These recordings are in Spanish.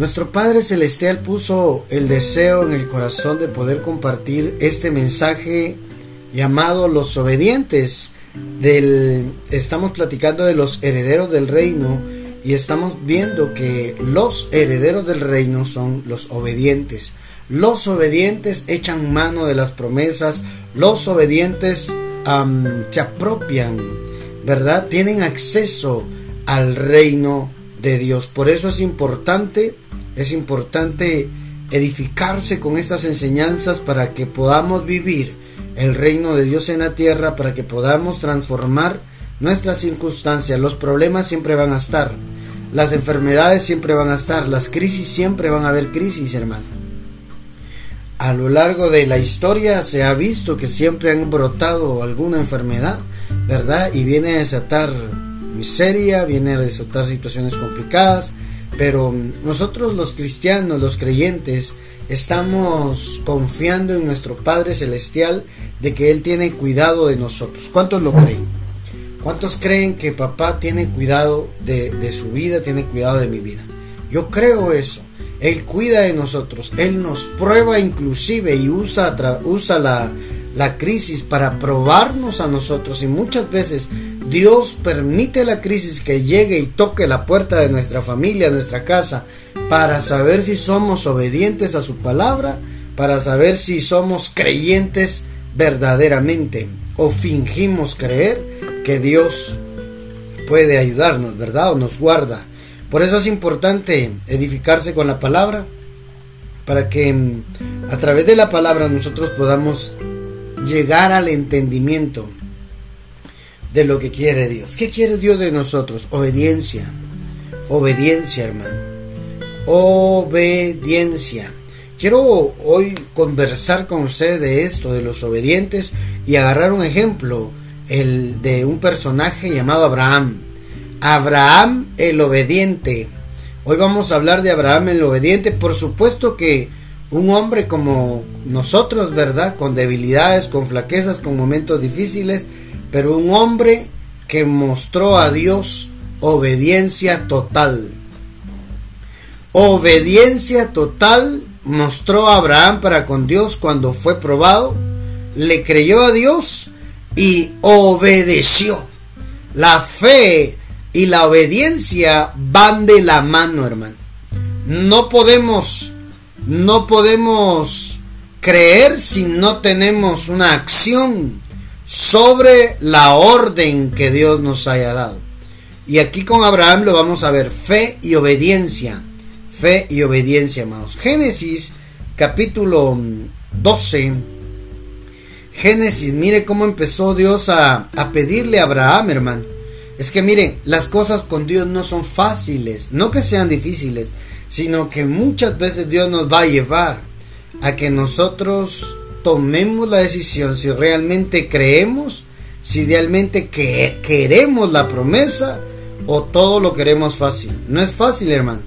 Nuestro Padre Celestial puso el deseo en el corazón de poder compartir este mensaje llamado Los Obedientes. Del, estamos platicando de los herederos del reino y estamos viendo que los herederos del reino son los obedientes. Los obedientes echan mano de las promesas, los obedientes se apropian, ¿verdad? Tienen acceso al reino de Dios. Por eso es importante, es importante edificarse con estas enseñanzas para que podamos vivir el reino de Dios en la tierra, para que podamos transformar nuestras circunstancias. Los problemas siempre van a estar, las enfermedades siempre van a estar, las crisis siempre van a haber crisis, hermano a lo largo de la historia se ha visto que siempre han brotado alguna enfermedad, ¿verdad? Y viene a desatar miseria, viene a desatar situaciones complicadas, pero nosotros los cristianos, los creyentes, estamos confiando en nuestro Padre Celestial de que Él tiene cuidado de nosotros. ¿Cuántos lo creen? ¿Cuántos creen que papá tiene cuidado de, de su vida, tiene cuidado de mi vida? Yo creo eso. Él cuida de nosotros, Él nos prueba inclusive y usa, usa la, la crisis para probarnos a nosotros y muchas veces Dios permite la crisis que llegue y toque la puerta de nuestra familia, nuestra casa, para saber si somos obedientes a su palabra, para saber si somos creyentes verdaderamente o fingimos creer que Dios puede ayudarnos, ¿verdad? O nos guarda. Por eso es importante edificarse con la palabra, para que mm, a través de la palabra nosotros podamos llegar al entendimiento de lo que quiere Dios. ¿Qué quiere Dios de nosotros? Obediencia. Obediencia, hermano. Obediencia. Quiero hoy conversar con usted de esto, de los obedientes, y agarrar un ejemplo, el de un personaje llamado Abraham. Abraham el obediente. Hoy vamos a hablar de Abraham el obediente. Por supuesto que un hombre como nosotros, ¿verdad? Con debilidades, con flaquezas, con momentos difíciles, pero un hombre que mostró a Dios obediencia total. Obediencia total mostró a Abraham para con Dios cuando fue probado, le creyó a Dios y obedeció. La fe y la obediencia van de la mano, hermano. No podemos, no podemos creer si no tenemos una acción sobre la orden que Dios nos haya dado. Y aquí con Abraham lo vamos a ver, fe y obediencia. Fe y obediencia, amados. Génesis capítulo 12. Génesis, mire cómo empezó Dios a, a pedirle a Abraham, hermano es que miren, las cosas con Dios no son fáciles, no que sean difíciles, sino que muchas veces Dios nos va a llevar a que nosotros tomemos la decisión si realmente creemos, si realmente que queremos la promesa o todo lo queremos fácil. No es fácil, hermano.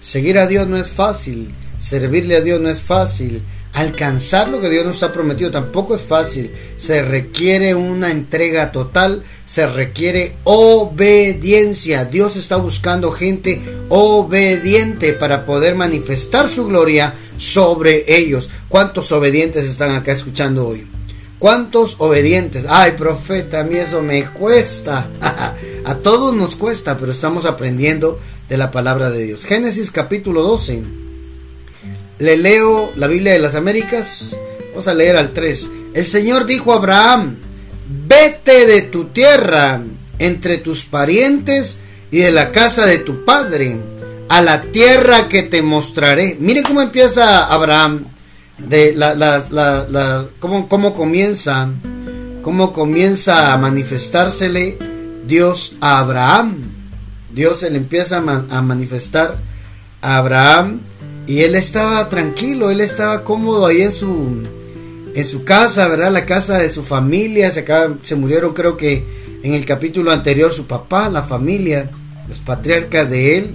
Seguir a Dios no es fácil, servirle a Dios no es fácil, alcanzar lo que Dios nos ha prometido tampoco es fácil. Se requiere una entrega total, se requiere obediencia. Dios está buscando gente obediente para poder manifestar su gloria sobre ellos. ¿Cuántos obedientes están acá escuchando hoy? ¿Cuántos obedientes? Ay, profeta, a mí eso me cuesta. a todos nos cuesta, pero estamos aprendiendo de la palabra de Dios. Génesis capítulo 12 le leo la Biblia de las Américas. Vamos a leer al 3. El Señor dijo a Abraham, vete de tu tierra, entre tus parientes y de la casa de tu padre, a la tierra que te mostraré. Mire cómo empieza Abraham, de la, cómo, cómo comienza, cómo comienza a manifestársele Dios a Abraham. Dios se le empieza a manifestar a Abraham y él estaba tranquilo, él estaba cómodo ahí en su, en su casa, ¿verdad? La casa de su familia. Se, se murieron, creo que en el capítulo anterior, su papá, la familia, los patriarcas de él.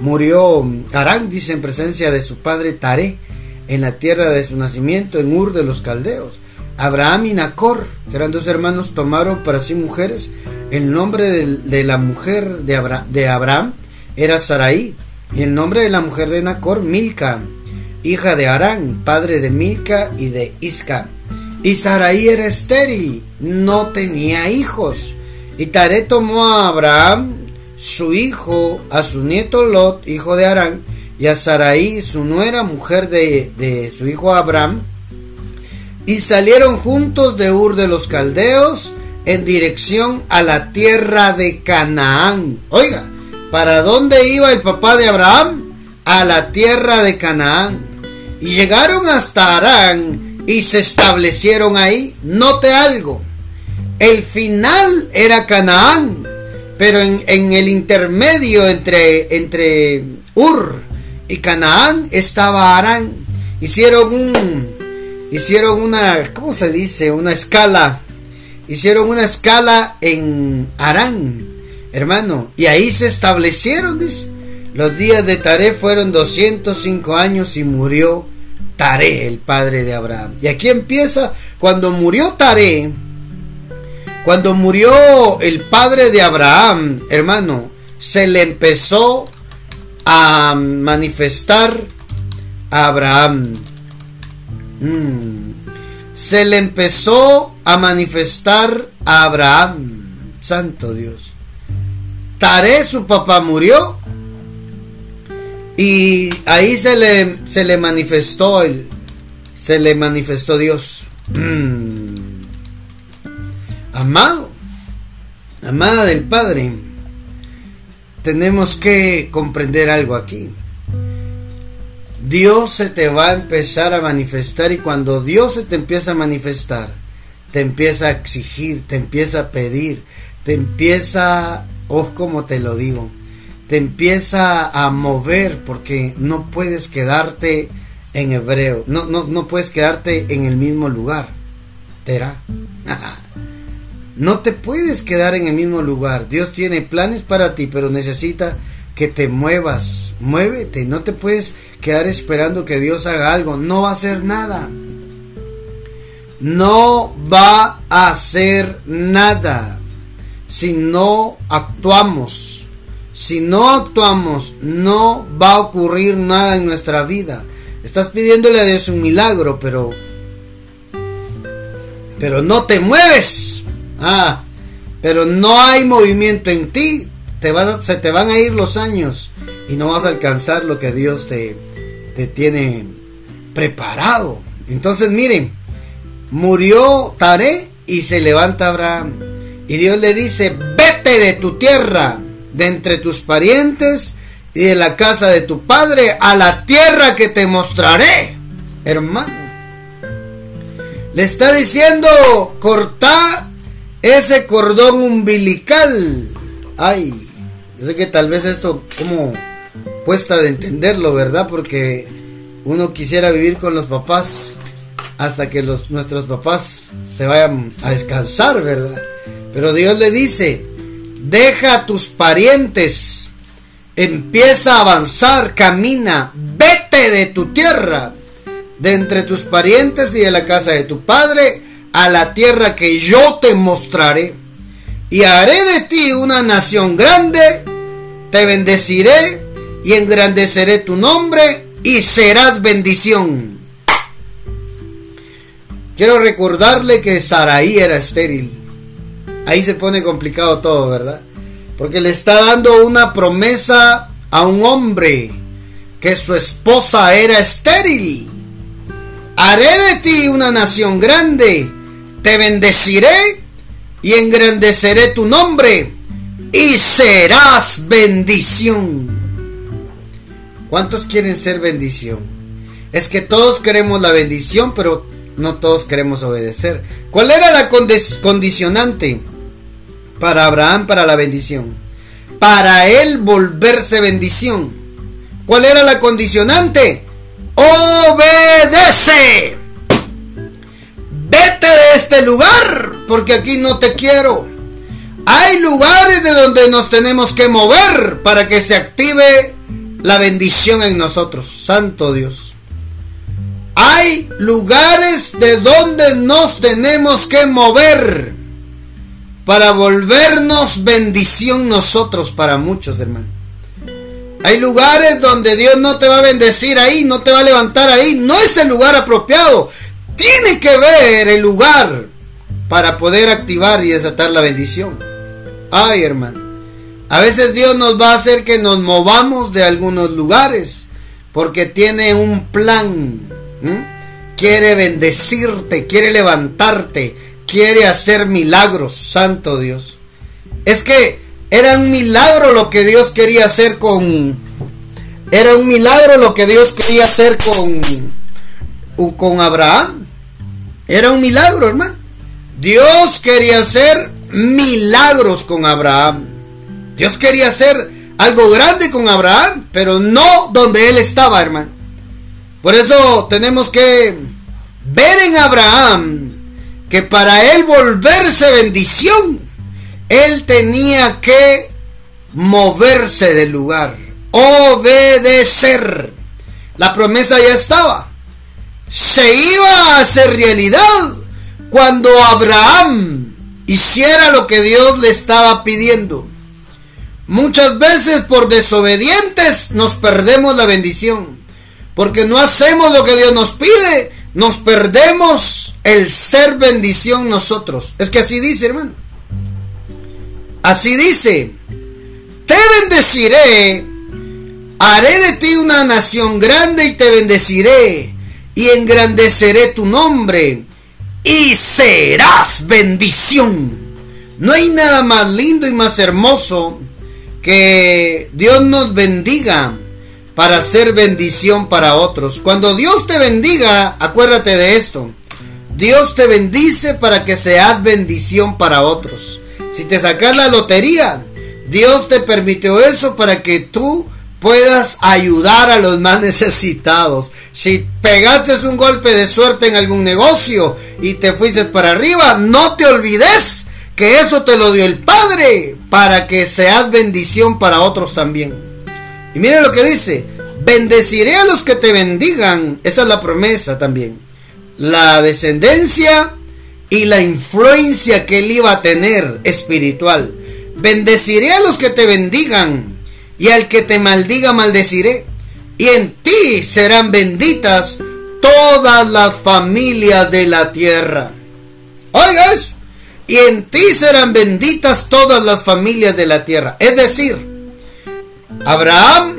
Murió Arán, dice, en presencia de su padre Taré, en la tierra de su nacimiento, en Ur de los Caldeos. Abraham y Nacor, que eran dos hermanos, tomaron para sí mujeres. El nombre de, la mujer de, de Abraham era Saraí Y el nombre de la mujer de Nacor, Milca, hija de Arán, padre de Milca y de Isca. Y Sarai era estéril, no tenía hijos. Y Taré tomó a Abraham, su hijo, a su nieto Lot, hijo de Arán, y a Sarai, su nuera, mujer de, de su hijo Abraham, y salieron juntos de Ur de los Caldeos en dirección a la tierra de Canaán. Oiga, ¿para dónde iba el papá de Abraham? A la tierra de Canaán. Y llegaron hasta Arán y se establecieron ahí. Note algo. El final era Canaán, pero en, en el intermedio entre, entre Ur y Canaán estaba Arán. Hicieron un, hicieron una, ¿cómo se dice? Una escala. Hicieron una escala en Arán, hermano, y ahí se establecieron. Los días de Taré fueron 205 años y murió Taré, el padre de Abraham. Y aquí empieza, cuando murió Taré, cuando murió el padre de Abraham, hermano, se le empezó a manifestar a Abraham. Mm. Se le empezó a manifestar a Abraham. Santo Dios. Taré, su papá, murió. Y ahí se le, se le manifestó el, se le manifestó Dios. Amado, amada del Padre, tenemos que comprender algo aquí. Dios se te va a empezar a manifestar y cuando Dios se te empieza a manifestar, te empieza a exigir, te empieza a pedir, te empieza, oh, como te lo digo, te empieza a mover porque no puedes quedarte en hebreo, no, no, no puedes quedarte en el mismo lugar. ¿Terá? no te puedes quedar en el mismo lugar. Dios tiene planes para ti, pero necesita que te muevas, muévete, no te puedes quedar esperando que Dios haga algo, no va a hacer nada. No va a hacer nada si no actuamos. Si no actuamos, no va a ocurrir nada en nuestra vida. Estás pidiéndole a Dios un milagro, pero pero no te mueves. Ah, pero no hay movimiento en ti te se te van a ir los años y no vas a alcanzar lo que Dios te, te tiene preparado. Entonces miren, murió Taré y se levanta Abraham. Y Dios le dice, vete de tu tierra, de entre tus parientes y de la casa de tu padre, a la tierra que te mostraré. Hermano. Le está diciendo, corta ese cordón umbilical. Ay, yo sé que tal vez esto como cuesta de entenderlo, ¿verdad? Porque uno quisiera vivir con los papás hasta que los, nuestros papás se vayan a descansar, ¿verdad? Pero Dios le dice, deja a tus parientes, empieza a avanzar, camina, vete de tu tierra, de entre tus parientes y de la casa de tu padre, a la tierra que yo te mostraré y haré de ti una nación grande, te bendeciré y engrandeceré tu nombre y serás bendición. Quiero recordarle que Saraí era estéril. Ahí se pone complicado todo, ¿verdad? Porque le está dando una promesa a un hombre que su esposa era estéril. Haré de ti una nación grande, te bendeciré y engrandeceré tu nombre y serás bendición. ¿Cuántos quieren ser bendición? Es que todos queremos la bendición, pero no todos queremos obedecer. ¿Cuál era la condicionante para Abraham para la bendición? Para él volverse bendición. ¿Cuál era la condicionante? Obedece. Vete de este lugar porque aquí no te quiero. Hay lugares de donde nos tenemos que mover para que se active la bendición en nosotros. Santo Dios. Hay lugares de donde nos tenemos que mover para volvernos bendición nosotros para muchos, hermanos. Hay lugares donde Dios no te va a bendecir ahí, no te va a levantar ahí. No es el lugar apropiado. Tiene que ver el lugar para poder activar y desatar la bendición. Ay, hermano. A veces Dios nos va a hacer que nos movamos de algunos lugares porque tiene un plan. Quiere bendecirte, quiere levantarte, quiere hacer milagros, santo Dios. Es que era un milagro lo que Dios quería hacer con... Era un milagro lo que Dios quería hacer con... Con Abraham. Era un milagro, hermano. Dios quería hacer milagros con Abraham. Dios quería hacer algo grande con Abraham, pero no donde él estaba, hermano. Por eso tenemos que ver en Abraham que para él volverse bendición, él tenía que moverse del lugar, obedecer. La promesa ya estaba. Se iba a hacer realidad cuando Abraham hiciera lo que Dios le estaba pidiendo. Muchas veces por desobedientes nos perdemos la bendición. Porque no hacemos lo que Dios nos pide, nos perdemos el ser bendición nosotros. Es que así dice, hermano. Así dice, te bendeciré, haré de ti una nación grande y te bendeciré y engrandeceré tu nombre y serás bendición. No hay nada más lindo y más hermoso que Dios nos bendiga para ser bendición para otros. Cuando Dios te bendiga, acuérdate de esto. Dios te bendice para que seas bendición para otros. Si te sacas la lotería, Dios te permitió eso para que tú puedas ayudar a los más necesitados. Si pegaste un golpe de suerte en algún negocio y te fuiste para arriba, no te olvides que eso te lo dio el Padre para que seas bendición para otros también. Y mire lo que dice, bendeciré a los que te bendigan. Esa es la promesa también. La descendencia y la influencia que él iba a tener espiritual. Bendeciré a los que te bendigan y al que te maldiga maldeciré. Y en ti serán benditas todas las familias de la tierra. Oigas, y en ti serán benditas todas las familias de la tierra. Es decir, Abraham,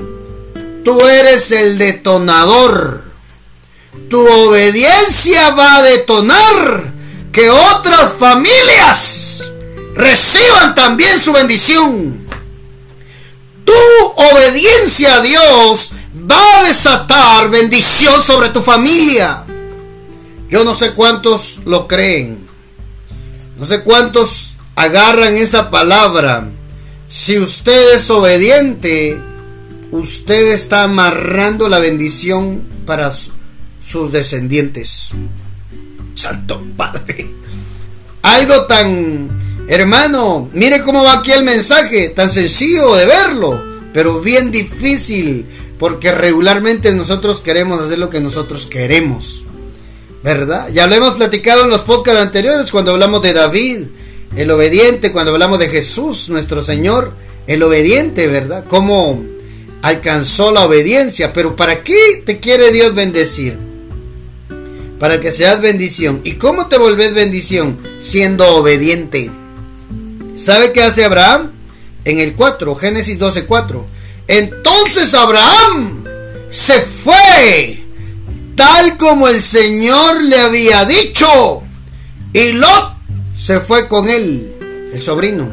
tú eres el detonador. Tu obediencia va a detonar que otras familias reciban también su bendición. Tu obediencia a Dios va a desatar bendición sobre tu familia. Yo no sé cuántos lo creen. No sé cuántos agarran esa palabra. Si usted es obediente, usted está amarrando la bendición para sus descendientes. Santo Padre. Algo tan, hermano, mire cómo va aquí el mensaje, tan sencillo de verlo, pero bien difícil, porque regularmente nosotros queremos hacer lo que nosotros queremos. ¿Verdad? Ya lo hemos platicado en los podcasts anteriores cuando hablamos de David, el obediente, cuando hablamos de Jesús, nuestro Señor, el obediente, ¿verdad? Cómo alcanzó la obediencia, pero ¿para qué te quiere Dios bendecir? Para que seas bendición. ¿Y cómo te volvés bendición? Siendo obediente. ¿Sabe qué hace Abraham? En el 4, Génesis 12, 4. Entonces Abraham se fue, tal como el Señor le había dicho. Y Lot se fue con él, el sobrino.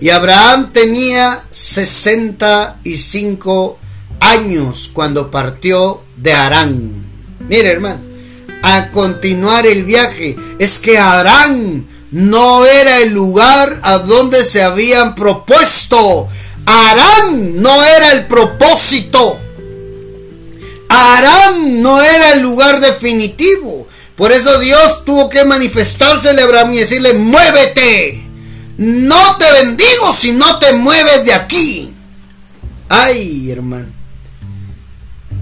Y Abraham tenía 65 años cuando partió de Arán. Mire, hermano a continuar el viaje. Es que Arán no era el lugar a donde se habían propuesto. Arán no era el propósito. Arán no era el lugar definitivo. Por eso Dios tuvo que manifestarse a Abraham y decirle, muévete. No te bendigo si no te mueves de aquí. Ay, hermano.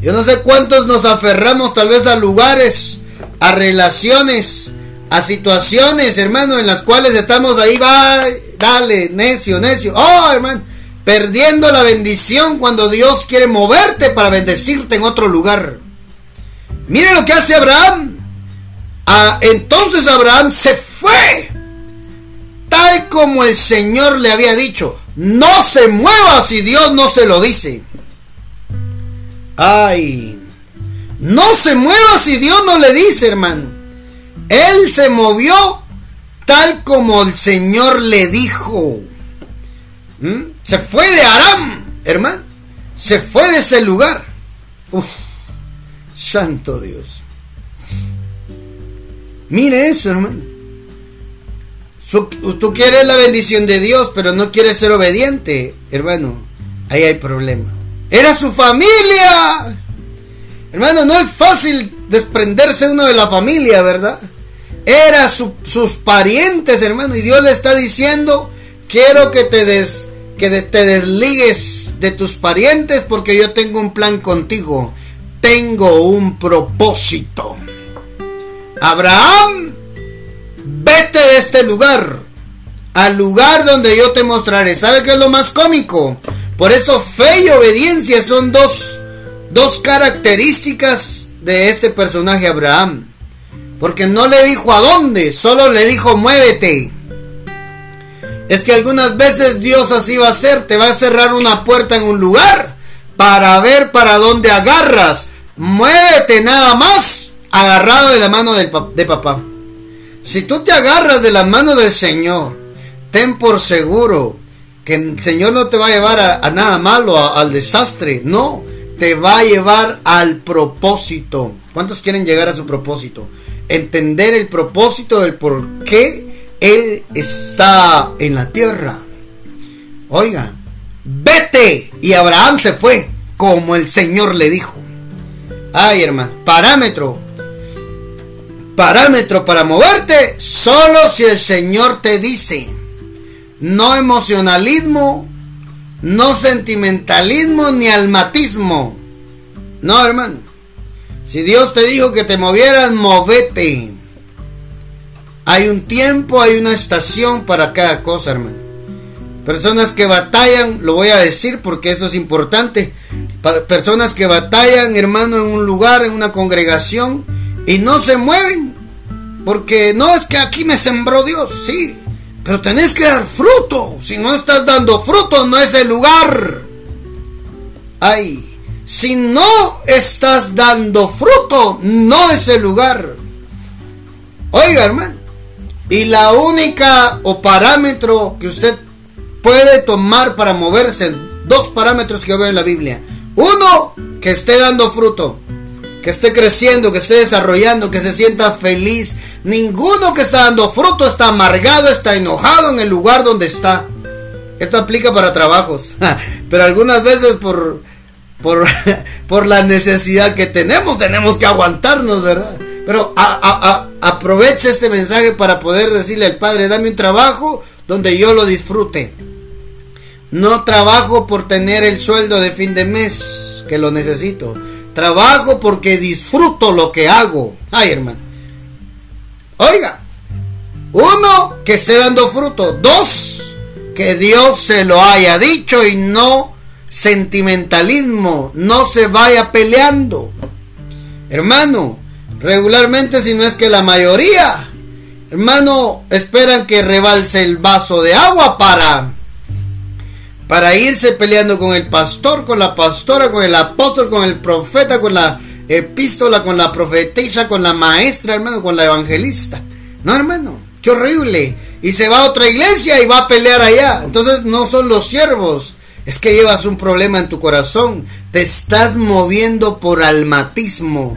Yo no sé cuántos nos aferramos tal vez a lugares a relaciones, a situaciones, hermano, en las cuales estamos ahí, va, dale, necio, necio, oh, hermano, perdiendo la bendición cuando Dios quiere moverte para bendecirte en otro lugar. Mire lo que hace Abraham. Ah, entonces Abraham se fue, tal como el Señor le había dicho. No se mueva si Dios no se lo dice. Ay, no se mueva si Dios no le dice, hermano. Él se movió tal como el Señor le dijo. ¿Mm? Se fue de Aram, hermano. Se fue de ese lugar. Uf, santo Dios. Mire eso, hermano. Tú quieres la bendición de Dios, pero no quieres ser obediente, hermano. Ahí hay problema. Era su familia. Hermano, no es fácil desprenderse uno de la familia, ¿verdad? Era sus parientes, hermano. Y Dios le está diciendo, quiero que te, des, que te desligues de tus parientes porque yo tengo un plan contigo. Tengo un propósito. Abraham, vete de este lugar. Al lugar donde yo te mostraré. ¿Sabe qué es lo más cómico? Por eso fe y obediencia son dos, dos características de este personaje Abraham. Porque no le dijo a dónde, solo le dijo muévete. Es que algunas veces Dios así va a hacer, te va a cerrar una puerta en un lugar para ver para dónde agarras. Muévete nada más agarrado de la mano de papá. Si tú te agarras de la mano del Señor, ten por seguro que el Señor no te va a llevar a, nada malo, al desastre, no, te va a llevar al propósito. ¿Cuántos quieren llegar a su propósito? Entender el propósito del por qué Él está en la tierra. Oiga, vete. Y Abraham se fue, como el Señor le dijo. Ay, hermano, parámetro. Parámetro para moverte, solo si el Señor te dice no emocionalismo, no sentimentalismo ni almatismo. No, hermano. Si Dios te dijo que te movieras, movete. Hay un tiempo, hay una estación para cada cosa, hermano. Personas que batallan, lo voy a decir porque eso es importante. Personas que batallan, hermano, en un lugar, en una congregación y no se mueven. Porque no es que aquí me sembró Dios, sí, pero tenés que dar fruto. Si no estás dando fruto, no es el lugar. Ay, si no estás dando fruto, no es el lugar. Oiga, hermano. Y la única o parámetro que usted puede tomar para moverse, dos parámetros que yo veo en la Biblia. Uno, que esté dando fruto que esté creciendo, que esté desarrollando, que se sienta feliz. Ninguno que está dando fruto está amargado, está enojado en el lugar donde está. Esto aplica para trabajos, pero algunas veces por, por, por la necesidad que tenemos, tenemos que aguantarnos, ¿verdad? Pero aproveche este mensaje para poder decirle al Padre, dame un trabajo donde yo lo disfrute. No trabajo por tener el sueldo de fin de mes, que lo necesito. Trabajo porque disfruto lo que hago. Ay, hermano. Oiga. Uno, que esté dando fruto. Dos, que Dios se lo haya dicho y no sentimentalismo. No se vaya peleando. Hermano, regularmente si no es que la mayoría, hermano, esperan que rebalse el vaso de agua para para irse peleando con el pastor, con la pastora, con el apóstol, con el profeta, con la epístola, con la profetisa, con la maestra, hermano, con la evangelista. No, hermano, qué horrible. Y se va a otra iglesia y va a pelear allá. Entonces no son los siervos. Es que llevas un problema en tu corazón. Te estás moviendo por almatismo.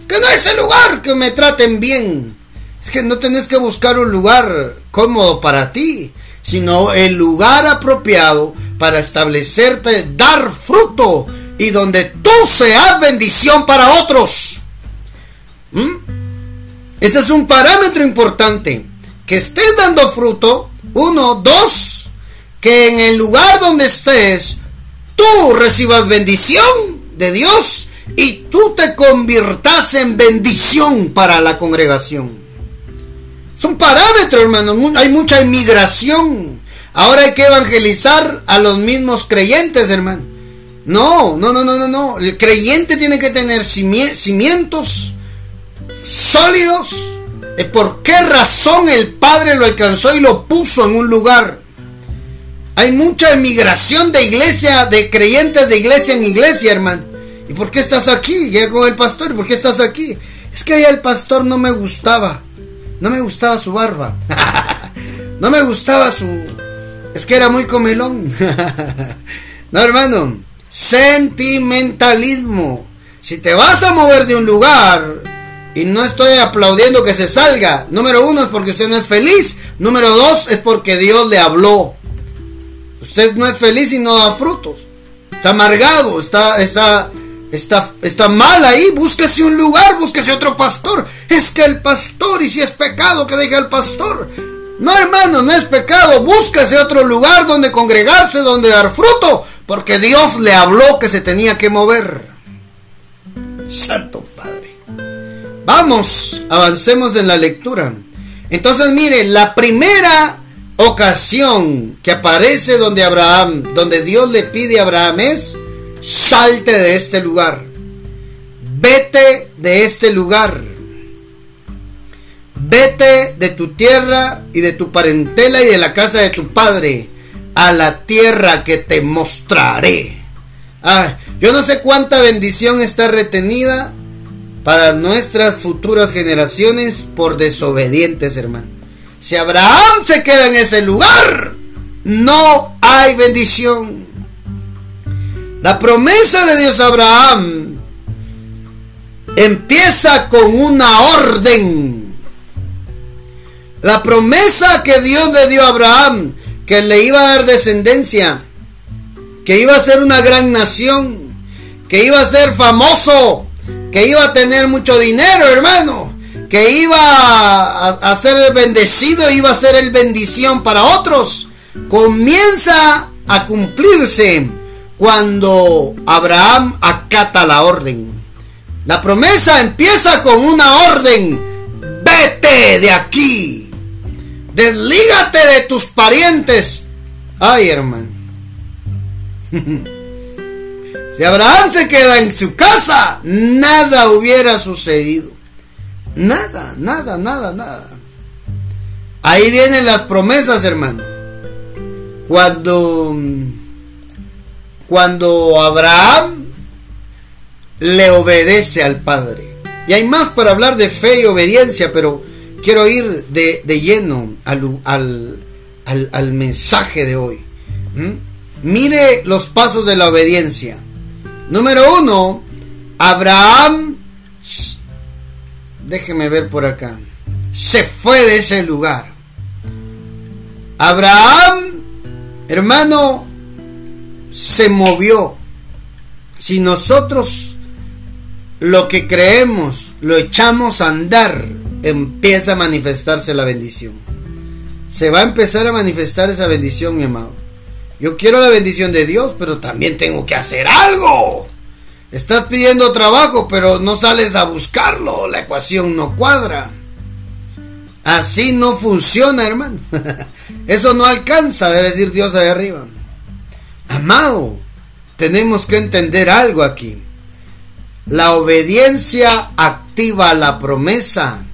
Es que no es el lugar que me traten bien. Es que no tenés que buscar un lugar cómodo para ti sino el lugar apropiado para establecerte, dar fruto y donde tú seas bendición para otros. ¿Mm? Este es un parámetro importante. Que estés dando fruto. Uno, dos, que en el lugar donde estés, tú recibas bendición de Dios y tú te conviertas en bendición para la congregación. Es un parámetro, hermano. Hay mucha inmigración. ahora hay que evangelizar a los mismos creyentes, hermano. No, no, no, no, no, no. El creyente tiene que tener cimientos sólidos. ¿Por qué razón el Padre lo alcanzó y lo puso en un lugar? Hay mucha emigración de iglesia, de creyentes de iglesia en iglesia, hermano. ¿Y por qué estás aquí? Ya con el pastor, ¿por qué estás aquí? Es que allá el pastor no me gustaba. No me gustaba su barba. no me gustaba su... Es que era muy comelón. no, hermano. Sentimentalismo. Si te vas a mover de un lugar y no estoy aplaudiendo que se salga, número uno es porque usted no es feliz. Número dos es porque Dios le habló. Usted no es feliz y no da frutos. Está amargado, está, está, está, está mal ahí. Búsquese un lugar, búsquese otro pastor. Es que el pastor, y si es pecado que deje al pastor. No, hermano, no es pecado. Búsquese otro lugar donde congregarse, donde dar fruto. Porque Dios le habló que se tenía que mover. Santo Padre. Vamos, avancemos en la lectura. Entonces, mire, la primera ocasión que aparece donde Abraham, donde Dios le pide a Abraham es, salte de este lugar, vete de este lugar, vete de tu tierra y de tu parentela y de la casa de tu padre a la tierra que te mostraré. Ah, yo no sé cuánta bendición está retenida para nuestras futuras generaciones por desobedientes, hermano. Si Abraham se queda en ese lugar, no hay bendición. La promesa de Dios a Abraham empieza con una orden. La promesa que Dios le dio a Abraham, que le iba a dar descendencia, que iba a ser una gran nación, que iba a ser famoso, que iba a tener mucho dinero, hermano, que iba a, ser bendecido, iba a ser el bendición para otros, comienza a cumplirse cuando Abraham acata la orden. La promesa empieza con una orden. Vete de aquí. Deslígate de tus parientes. Ay, hermano. si Abraham se queda en su casa, nada hubiera sucedido. Nada, nada, nada, nada. Ahí vienen las promesas, hermano. Cuando cuando Abraham le obedece al Padre. Y hay más para hablar de fe y obediencia, pero quiero ir de, lleno al, al, al, mensaje de hoy. ¿Mm? Mire los pasos de la obediencia. Número uno, Abraham déjeme ver por acá, se fue de ese lugar. Abraham, hermano, se movió. Si nosotros lo que creemos lo echamos a andar, empieza a manifestarse la bendición. Se va a empezar a manifestar esa bendición, mi amado. Yo quiero la bendición de Dios, pero también tengo que hacer algo. Estás pidiendo trabajo, pero no sales a buscarlo. La ecuación no cuadra. Así no funciona, hermano. Eso no alcanza, debe decir Dios ahí arriba. Amado, tenemos que entender algo aquí. La obediencia activa la promesa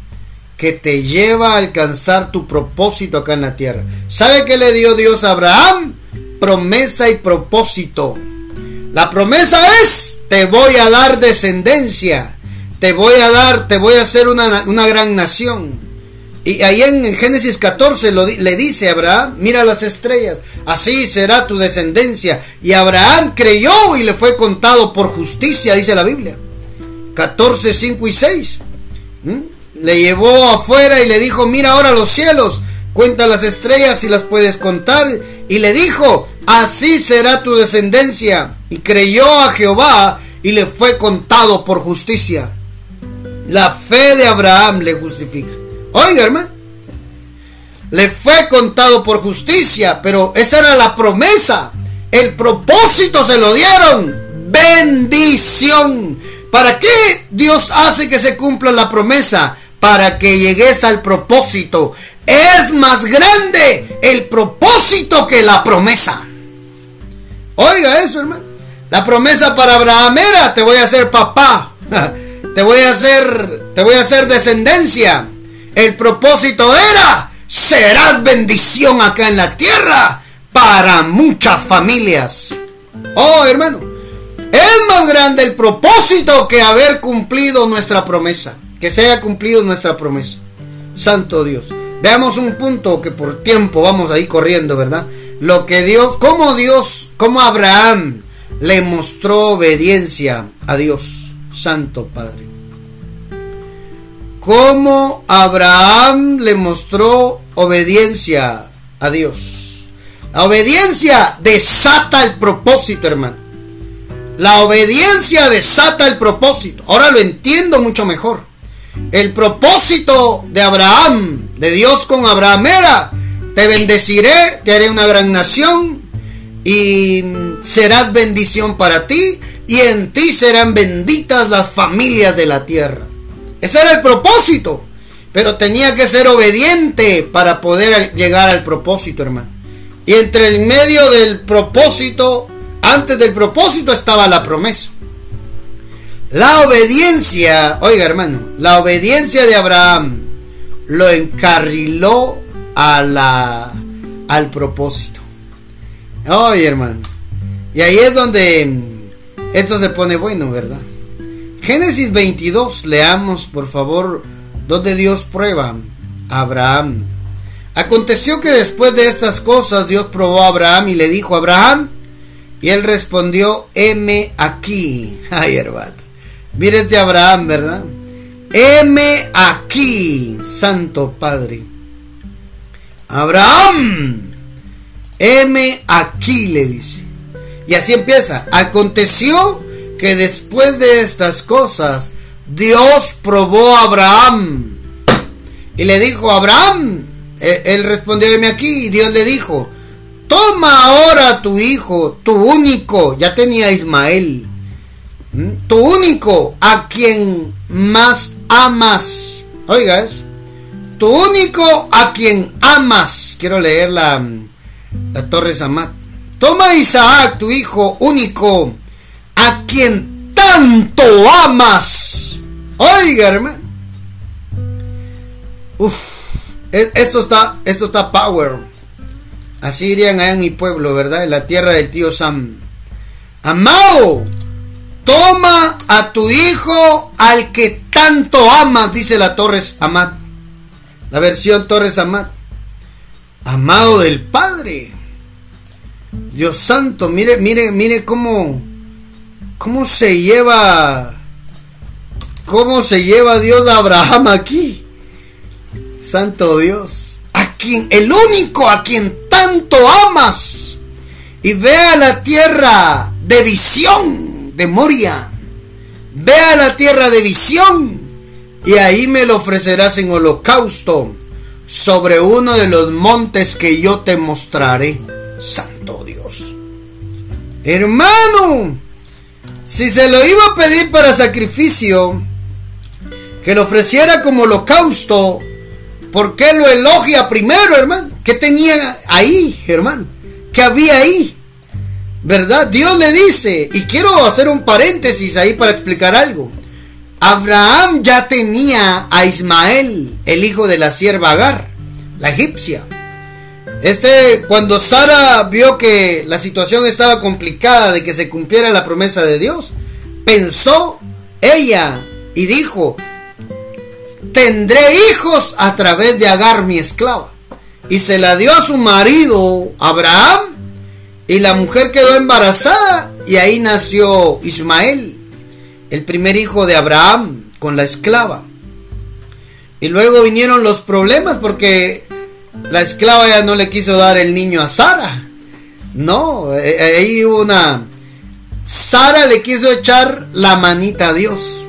que te lleva a alcanzar tu propósito acá en la tierra. ¿Sabe qué le dio Dios a Abraham? Promesa y propósito. La promesa es, te voy a dar descendencia, te voy a dar, te voy a hacer una, gran nación. Y ahí en Génesis 14 le dice a Abraham, mira las estrellas, así será tu descendencia. Y Abraham creyó y le fue contado por justicia, dice la Biblia. 14, 5 y 6. ¿Mm? Le llevó afuera y le dijo, mira ahora los cielos, cuenta las estrellas si las puedes contar. Y le dijo, así será tu descendencia y creyó a Jehová y le fue contado por justicia. La fe de Abraham le justifica. Oiga, hermano. Le fue contado por justicia, pero esa era la promesa. El propósito se lo dieron. Bendición. ¿Para qué Dios hace que se cumpla la promesa? Para que llegues al propósito. es más grande el propósito que la promesa. Oiga eso, hermano. La promesa para Abraham era, te voy a hacer papá. Te voy a hacer, te voy a hacer descendencia. El propósito era, serás bendición acá en la tierra para muchas familias. Oh, hermano, es más grande el propósito que haber cumplido nuestra promesa. Que se haya cumplido nuestra promesa. Santo Dios. Veamos un punto que por tiempo vamos ahí corriendo, ¿verdad? Lo que Dios, como Dios, como Abraham le mostró obediencia a Dios, Santo Padre. Cómo Abraham le mostró obediencia a Dios. La obediencia desata el propósito, hermano. La obediencia desata el propósito. Ahora lo entiendo mucho mejor. El propósito de Abraham, de Dios con Abraham era, te bendeciré, te haré una gran nación y serás bendición para ti y en ti serán benditas las familias de la tierra. Ese era el propósito, pero tenía que ser obediente para poder llegar al propósito, hermano. Y entre el medio del propósito, antes del propósito estaba la promesa. La obediencia, oiga hermano, la obediencia de Abraham lo encarriló a la, al propósito. Oye hermano, y ahí es donde esto se pone bueno, ¿verdad? Génesis 22, leamos por favor donde Dios prueba a Abraham. Aconteció que después de estas cosas Dios probó a Abraham y le dijo, Abraham, y él respondió, heme aquí. Ay, hermano. Mire este Abraham, ¿verdad? Heme aquí, Santo Padre. Abraham, heme aquí, le dice. Y así empieza. Aconteció que después de estas cosas, Dios probó a Abraham. Y le dijo, Abraham, e-, él respondió, heme aquí. Y Dios le dijo, toma ahora tu hijo, tu único, ya tenía Ismael. Tu único a quien más amas. Oiga, tu único a quien amas. Quiero leer la, la Torre Samat. Toma Isaac, tu hijo único, a quien tanto amas. Oiga, hermano. Uf, e, esto está, esto está power. Así irían allá en mi pueblo, ¿verdad? En la tierra del tío Sam. Amado, Toma a tu hijo al que tanto amas, dice la Torres Amat. La versión Torres Amat. Amado del Padre. Dios santo, mire, mire, mire cómo, cómo se lleva, cómo se lleva Dios a Abraham aquí. Santo Dios, a quien, el único a quien tanto amas. Y vea la tierra de visión de Moria. Ve a la tierra de visión y ahí me lo ofrecerás en holocausto sobre uno de los montes que yo te mostraré. Santo Dios. Hermano, si se lo iba a pedir para sacrificio, que lo ofreciera como holocausto, ¿por qué lo elogia primero, hermano? ¿Qué tenía ahí, hermano? ¿Qué había ahí? ¿Verdad? Dios le dice, y quiero hacer un paréntesis ahí para explicar algo. Abraham ya tenía a Ismael, el hijo de la sierva Agar, la egipcia. Este, cuando Sara vio que la situación estaba complicada de que se cumpliera la promesa de Dios, pensó ella y dijo, tendré hijos a través de Agar mi esclava. Y se la dio a su marido Abraham y la mujer quedó embarazada y ahí nació Ismael, el primer hijo de Abraham con la esclava. Y luego vinieron los problemas porque la esclava ya no le quiso dar el niño a Sara. No, eh, eh, ahí hubo una... Sara le quiso echar la manita a Dios.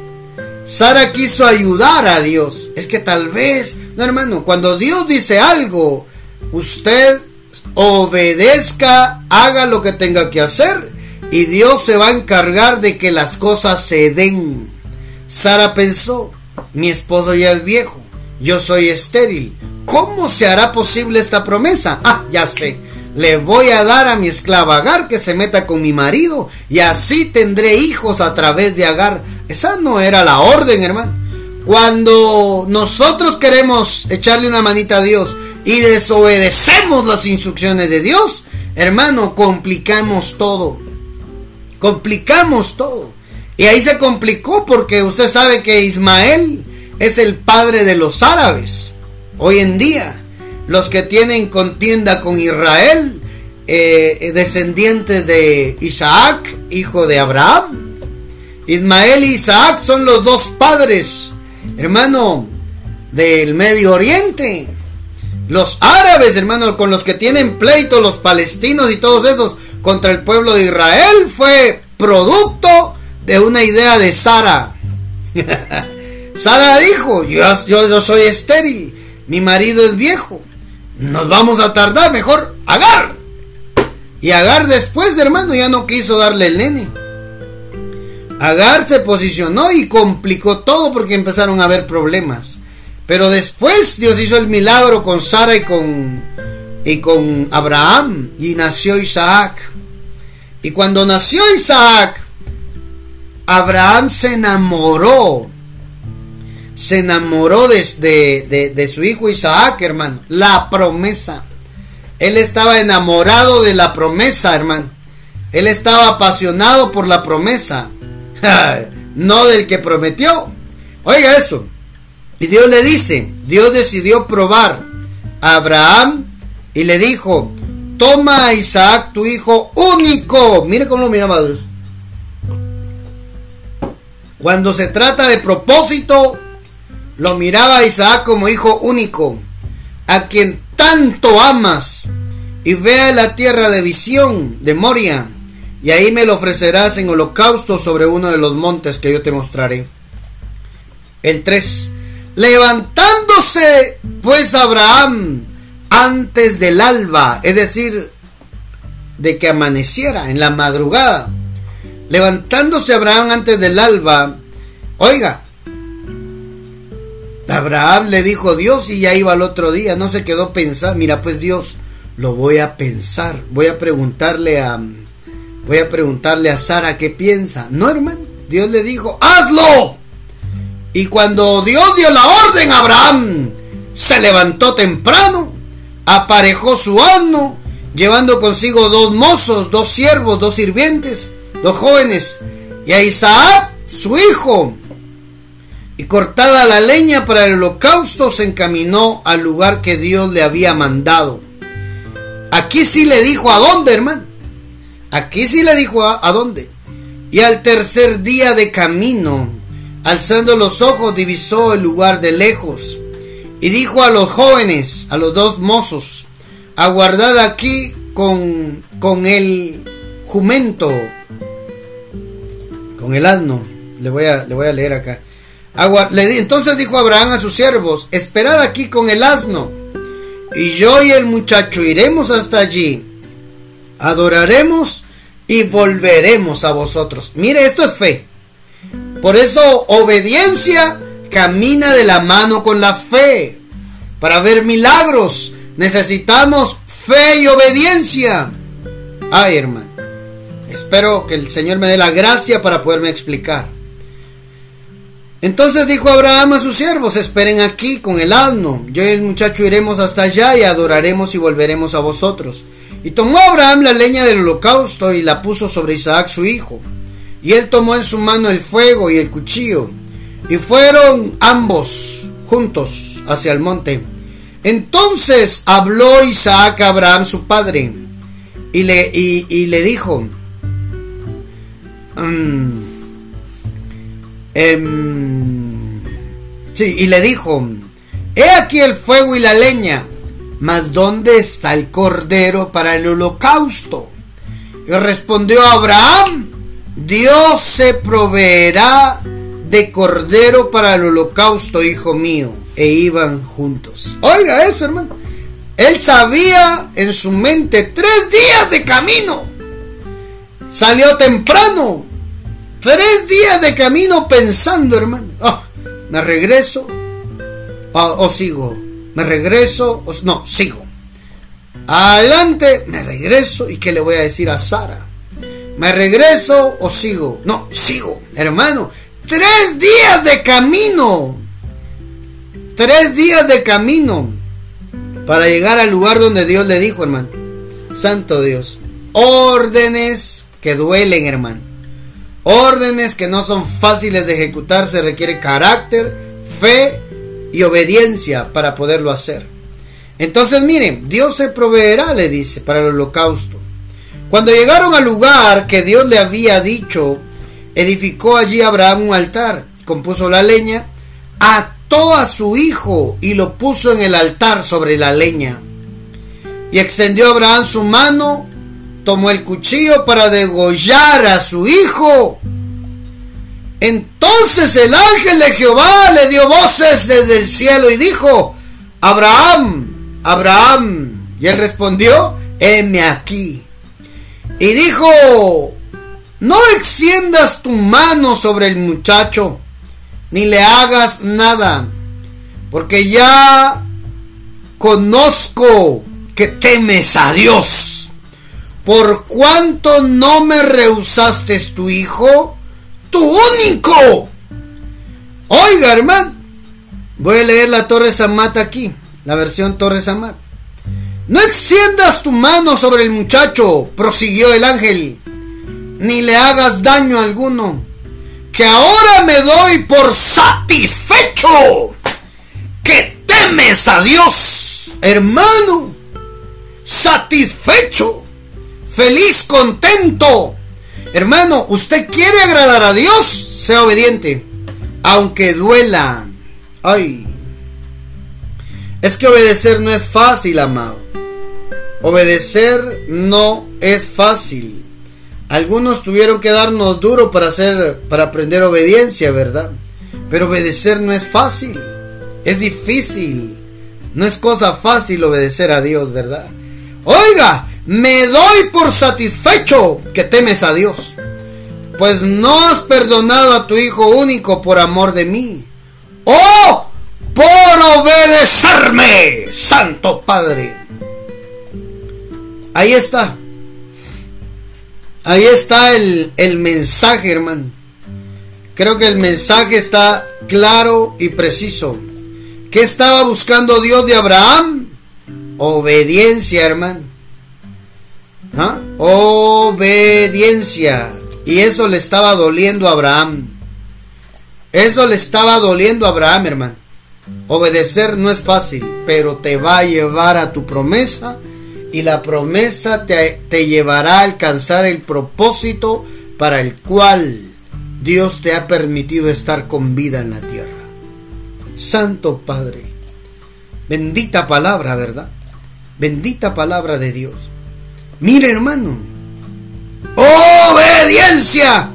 Sara quiso ayudar a Dios. Es que tal vez, no hermano, cuando Dios dice algo, usted obedezca, haga lo que tenga que hacer y Dios se va a encargar de que las cosas se den. Sara pensó, mi esposo ya es viejo, yo soy estéril, ¿cómo se hará posible esta promesa? Ah, ya sé. Le voy a dar a mi esclava Agar que se meta con mi marido y así tendré hijos a través de Agar. Esa no era la orden, hermano. Cuando nosotros queremos echarle una manita a Dios y desobedecemos las instrucciones de Dios, hermano, complicamos todo. Complicamos todo. Y ahí se complicó porque usted sabe que Ismael es el padre de los árabes. Hoy en día, los que tienen contienda con Israel, eh, descendientes de Isaac, hijo de Abraham. Ismael y Isaac son los dos padres, hermano, del Medio Oriente. Los árabes, hermano, con los que tienen pleito, los palestinos y todos esos contra el pueblo de Israel, fue producto de una idea de Sara. Sara dijo, yo, yo, soy estéril, mi marido es viejo, nos vamos a tardar, mejor Agar. Y Agar después, hermano, ya no quiso darle el nene. Agar se posicionó y complicó todo porque empezaron a haber problemas. Pero después Dios hizo el milagro con Sara y con, y con Abraham y nació Isaac. Y cuando nació Isaac, Abraham se enamoró. Se enamoró de, de, su hijo Isaac, hermano. La promesa. Él estaba enamorado de la promesa, hermano. Él estaba apasionado por la promesa. no del que prometió. Oiga eso. Y Dios le dice, Dios decidió probar a Abraham y le dijo, toma a Isaac tu hijo único. Mire cómo lo miraba Dios. Cuando se trata de propósito, lo miraba a Isaac como hijo único, a quien tanto amas, y vea la tierra de visión de Moria, y ahí me lo ofrecerás en holocausto sobre uno de los montes que yo te mostraré. El 3. Levantándose pues Abraham antes del alba, es decir, de que amaneciera en la madrugada. Levantándose Abraham antes del alba, oiga, Abraham le dijo Dios y ya iba al otro día, no se quedó pensando, mira pues Dios, lo voy a pensar, voy a preguntarle a voy a preguntarle a Sara qué piensa. No, hermano, Dios le dijo, "Hazlo." Y cuando Dios dio la orden a Abraham, se levantó temprano, aparejó su asno, llevando consigo dos mozos, dos siervos, dos sirvientes, dos jóvenes, y a Isaac, su hijo. Y cortada la leña para el holocausto, se encaminó al lugar que Dios le había mandado. Aquí sí le dijo a dónde, hermano. Aquí sí le dijo a, a dónde. Y al tercer día de camino, Alzando los ojos divisó el lugar de lejos y dijo a los jóvenes, a los dos mozos, aguardad aquí con, con el jumento, con el asno. Le voy a, le voy a leer acá. entonces dijo Abraham a sus siervos, esperad aquí con el asno, y yo y el muchacho iremos hasta allí, adoraremos y volveremos a vosotros. Mire, esto es fe. Por eso obediencia camina de la mano con la fe. Para ver milagros necesitamos fe y obediencia. Ay, hermano. Espero que el Señor me dé la gracia para poderme explicar. Entonces dijo Abraham a sus siervos, esperen aquí con el asno, yo y el muchacho iremos hasta allá y adoraremos y volveremos a vosotros. Y tomó Abraham la leña del holocausto y la puso sobre Isaac su hijo. Y él tomó en su mano el fuego y el cuchillo, y fueron ambos juntos hacia el monte. Entonces habló Isaac a Abraham su padre, y le, y, le dijo, mm, em, sí, y le dijo, he aquí el fuego y la leña, mas ¿dónde está el cordero para el holocausto? Y respondió Abraham, Dios se proveerá de cordero para el holocausto, hijo mío. E iban juntos. Oiga eso, hermano. Él sabía en su mente tres días de camino. Salió temprano. Tres días de camino pensando, hermano. Oh, ¿Me regreso o, sigo? me regreso, no, sigo. Adelante, me regreso. ¿Y qué le voy a decir a Sara? ¿Me regreso o sigo? No, sigo, hermano. Tres días de camino. Tres días de camino para llegar al lugar donde Dios le dijo, hermano. Santo Dios. Órdenes que duelen, hermano. Órdenes que no son fáciles de ejecutar. Se requiere carácter, fe y obediencia para poderlo hacer. Entonces, miren, Dios se proveerá, le dice, para el holocausto. Cuando llegaron al lugar que Dios le había dicho, edificó allí Abraham un altar, compuso la leña, ató a su hijo y lo puso en el altar sobre la leña. Y extendió Abraham su mano, tomó el cuchillo para degollar a su hijo. Entonces el ángel de Jehová le dio voces desde el cielo y dijo, Abraham, Abraham. Y él respondió, heme aquí. Y dijo, no extiendas tu mano sobre el muchacho, ni le hagas nada, porque ya conozco que temes a Dios. Por cuanto no me rehusaste tu hijo, tu único. Oiga, hermano, voy a leer la Torre Samat aquí, la versión Torre Samat. No extiendas tu mano sobre el muchacho, prosiguió el ángel, ni le hagas daño alguno, que ahora me doy por satisfecho que temes a Dios, hermano, satisfecho, feliz, contento. Hermano, usted quiere agradar a Dios, sea obediente, aunque duela. Ay, es que obedecer no es fácil, amado. Obedecer no es fácil. Algunos tuvieron que darnos duro para hacer para aprender obediencia, ¿verdad? Pero obedecer no es fácil. Es difícil. No es cosa fácil obedecer a Dios, ¿verdad? Oiga, me doy por satisfecho que temes a Dios. Pues no has perdonado a tu hijo único por amor de mí. ¡Oh! Por obedecerme, Santo Padre. Ahí está. Ahí está el, el mensaje, hermano. Creo que el mensaje está claro y preciso. ¿Qué estaba buscando Dios de Abraham? Obediencia, hermano. ¿Ah? Obediencia. Y eso le estaba doliendo a Abraham. Eso le estaba doliendo a Abraham, hermano. Obedecer no es fácil, pero te va a llevar a tu promesa y la promesa te, te llevará a alcanzar el propósito para el cual Dios te ha permitido estar con vida en la tierra. Santo Padre, bendita palabra, ¿verdad? Bendita palabra de Dios. Mire hermano, obediencia.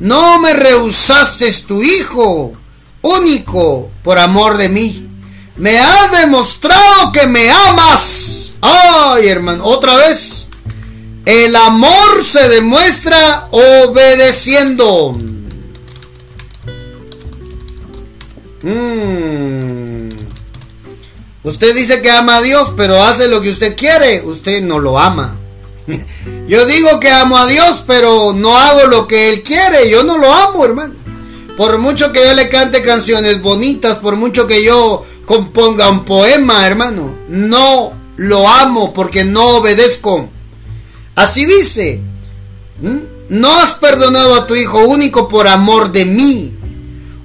No me rehusaste tu hijo único por amor de mí. Me has demostrado que me amas Ay, hermano, otra vez. El amor se demuestra obedeciendo. Mm. Usted dice que ama a Dios, pero hace lo que usted quiere. Usted no lo ama. Yo digo que amo a Dios, pero no hago lo que Él quiere. Yo no lo amo, hermano. Por mucho que yo le cante canciones bonitas, por mucho que yo componga un poema, hermano, no lo amo porque no obedezco. Así dice, no has perdonado a tu hijo único por amor de mí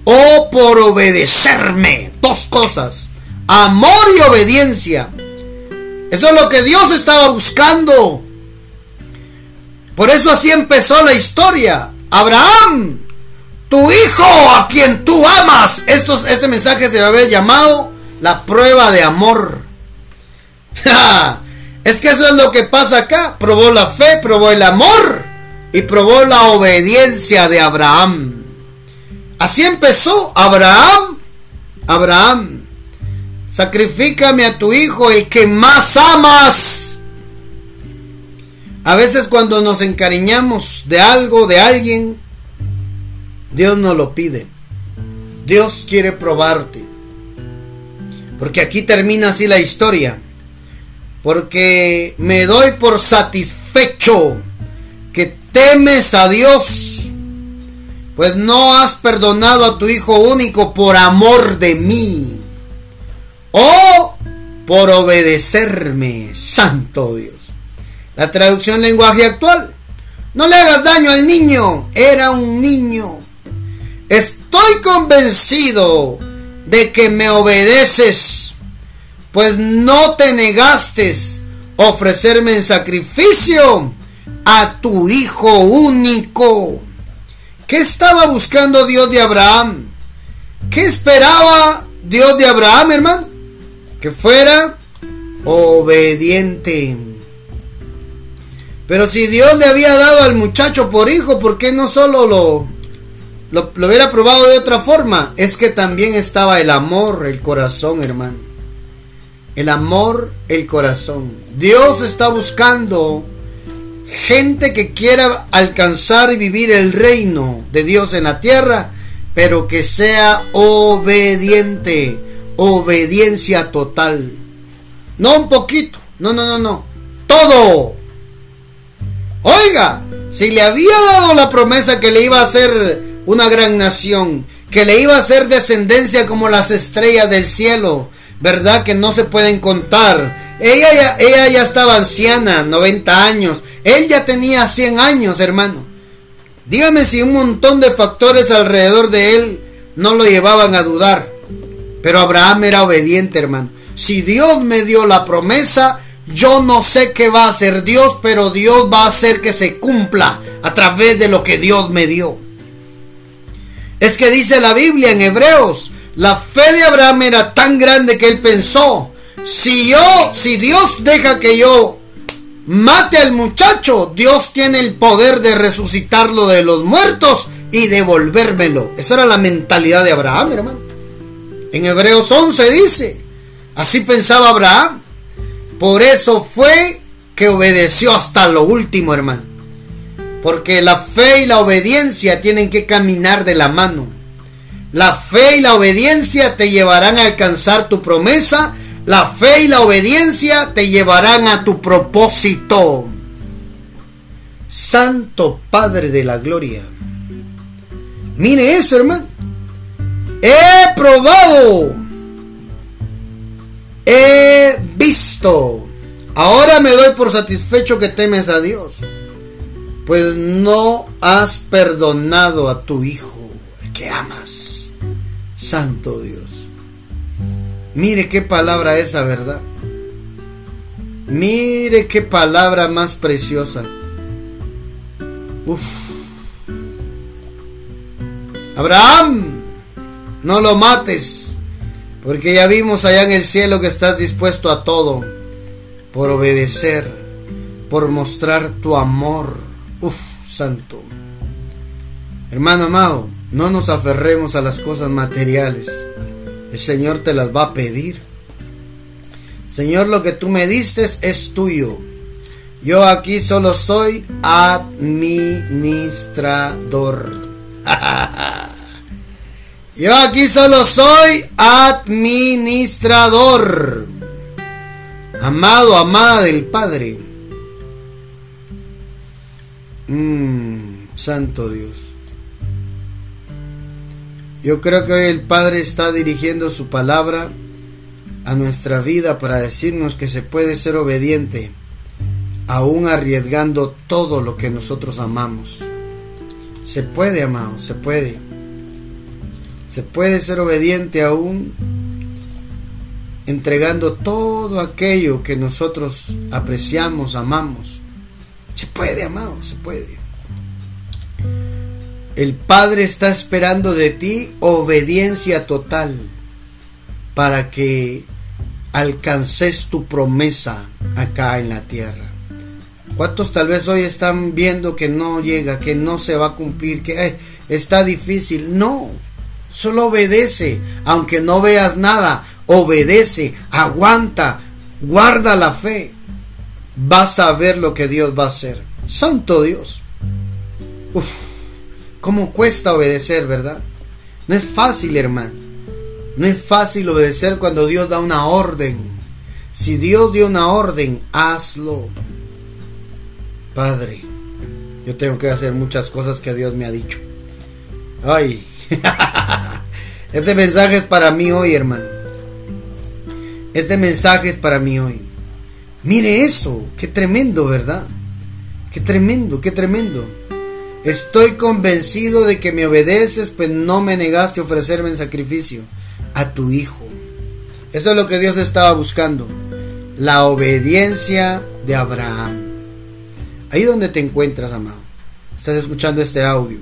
o por obedecerme. Dos cosas, amor y obediencia. Eso es lo que Dios estaba buscando. Por eso así empezó la historia. Abraham, tu hijo a quien tú amas. este mensaje se haber llamado la prueba de amor. es que eso es lo que pasa acá. Probó la fe, probó el amor y probó la obediencia de Abraham. Así empezó Abraham. Abraham, sacrifícame a tu hijo, el que más amas. A veces cuando nos encariñamos de algo, de alguien, Dios nos lo pide. Dios quiere probarte. Porque aquí termina así la historia. Porque me doy por satisfecho que temes a Dios, pues no has perdonado a tu Hijo único por amor de mí, o por obedecerme, Santo Dios. La traducción lenguaje actual. No le hagas daño al niño, era un niño. Estoy convencido de que me obedeces, pues no te negaste ofrecerme en sacrificio a tu hijo único. ¿Qué estaba buscando Dios de Abraham? ¿Qué esperaba Dios de Abraham, hermano? Que fuera obediente. Pero si Dios le había dado al muchacho por hijo, ¿por qué no solo lo, lo, lo, hubiera probado de otra forma? Es que también estaba el amor, el corazón, hermano. El amor, el corazón. Dios está buscando gente que quiera alcanzar y vivir el reino de Dios en la tierra, pero que sea obediente, obediencia total. No un poquito, no, no, no, no, todo. Oiga, si le había dado la promesa que le iba a hacer una gran nación, que le iba a hacer descendencia como las estrellas del cielo, ¿verdad? Que no se pueden contar. Ella ya, ella ya estaba anciana, 90 años. Él ya tenía 100 años, hermano. Dígame si un montón de factores alrededor de él no lo llevaban a dudar. Pero Abraham era obediente, hermano. Si Dios me dio la promesa, yo no sé qué va a hacer Dios, pero Dios va a hacer que se cumpla a través de lo que Dios me dio. Es que dice la Biblia en Hebreos, la fe de Abraham era tan grande que él pensó, si yo, si Dios deja que yo mate al muchacho, Dios tiene el poder de resucitarlo de los muertos y devolvérmelo. Esa era la mentalidad de Abraham, hermano. En Hebreos 11 dice, así pensaba Abraham. Por eso fue que obedeció hasta lo último, hermano. Porque la fe y la obediencia tienen que caminar de la mano. La fe y la obediencia te llevarán a alcanzar tu promesa la fe y la obediencia te llevarán a tu propósito. Santo Padre de la Gloria. Mire eso, hermano. He probado. He visto. Ahora me doy por satisfecho que temes a Dios. Pues no has perdonado a tu Hijo, que amas. Santo Dios. Mire qué palabra esa, ¿verdad? Mire qué palabra más preciosa. Uf. Abraham, no lo mates, porque ya vimos allá en el cielo que estás dispuesto a todo por obedecer, por mostrar tu amor. Uf, santo. Hermano amado, no nos aferremos a las cosas materiales el Señor te las va a pedir. Señor, lo que tú me diste es tuyo. Yo aquí solo soy administrador. Yo aquí solo soy administrador. Amado, amada del Padre. Mm, santo Dios. Yo creo que hoy el Padre está dirigiendo su palabra a nuestra vida para decirnos que se puede ser obediente, aún arriesgando todo lo que nosotros amamos. Se puede, amado, se puede. Se puede ser obediente aún entregando todo aquello que nosotros apreciamos, amamos. Se puede, amado, se puede. El Padre está esperando de ti obediencia total para que alcances tu promesa acá en la tierra. ¿Cuántos tal vez hoy están viendo que no llega, que no se va a cumplir, que eh, está difícil? No, solo obedece, aunque no veas nada, obedece, aguanta, guarda la fe. Vas a ver lo que Dios va a hacer. Santo Dios. Uf. ¿Cómo cuesta obedecer, verdad? No es fácil, hermano. No es fácil obedecer cuando Dios da una orden. Si Dios dio una orden, hazlo. Padre, yo tengo que hacer muchas cosas que Dios me ha dicho. Ay, este mensaje es para mí hoy, hermano. Este mensaje es para mí hoy. Mire eso, qué tremendo, ¿verdad? Qué tremendo, qué tremendo. Estoy convencido de que me obedeces, pues no me negaste ofrecerme en sacrificio a tu hijo. Eso es lo que Dios estaba buscando. La obediencia de Abraham. Ahí donde te encuentras, amado. Estás escuchando este audio.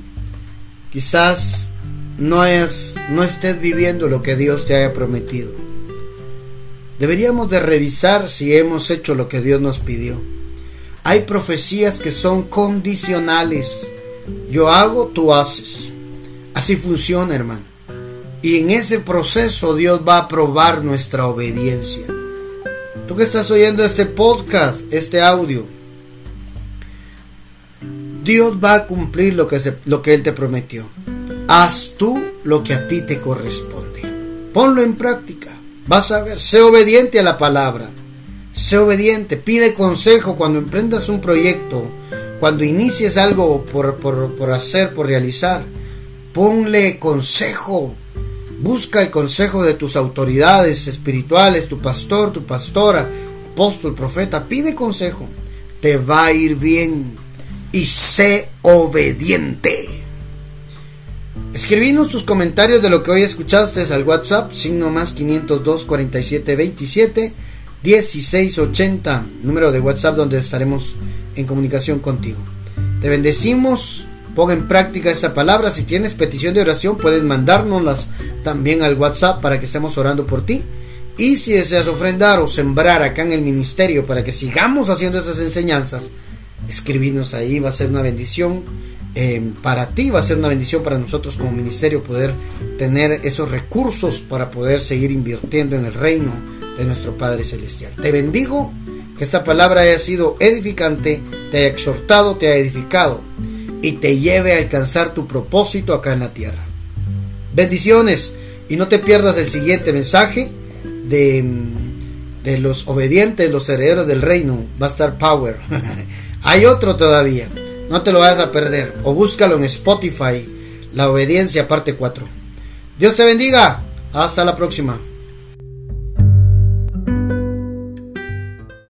Quizás no, es, no estés viviendo lo que Dios te haya prometido. Deberíamos de revisar si hemos hecho lo que Dios nos pidió. Hay profecías que son condicionales. Yo hago, tú haces. Así funciona, hermano. Y en ese proceso Dios va a probar nuestra obediencia. Tú que estás oyendo este podcast, este audio, Dios va a cumplir lo que, lo que Él te prometió. Haz tú lo que a ti te corresponde. Ponlo en práctica. Vas a ver, sé obediente a la palabra. Sé obediente, pide consejo cuando emprendas un proyecto, cuando inicies algo por, por hacer, por realizar. Ponle consejo. Busca el consejo de tus autoridades espirituales, tu pastor, tu pastora, apóstol, profeta. Pide consejo. Te va a ir bien. Y sé obediente. Escribinos tus comentarios de lo que hoy escuchaste al WhatsApp, signo más 502 47 27 1680, número de WhatsApp donde estaremos en comunicación contigo. Te bendecimos, pon en práctica esta palabra. Si tienes petición de oración, puedes mandárnoslas también al WhatsApp para que estemos orando por ti. Y si deseas ofrendar o sembrar acá en el ministerio para que sigamos haciendo estas enseñanzas, escribinos ahí, va a ser una bendición eh, para ti va a ser una bendición para nosotros como ministerio poder tener esos recursos para poder seguir invirtiendo en el reino de nuestro Padre Celestial. Te bendigo, que esta palabra haya sido edificante, te haya exhortado, te haya edificado y te lleve a alcanzar tu propósito acá en la tierra. Bendiciones y no te pierdas el siguiente mensaje de, de los obedientes, los herederos del reino. Va a estar Power. Hay otro todavía. No te lo vayas a perder. O búscalo en Spotify. La obediencia parte 4. Dios te bendiga. Hasta la próxima.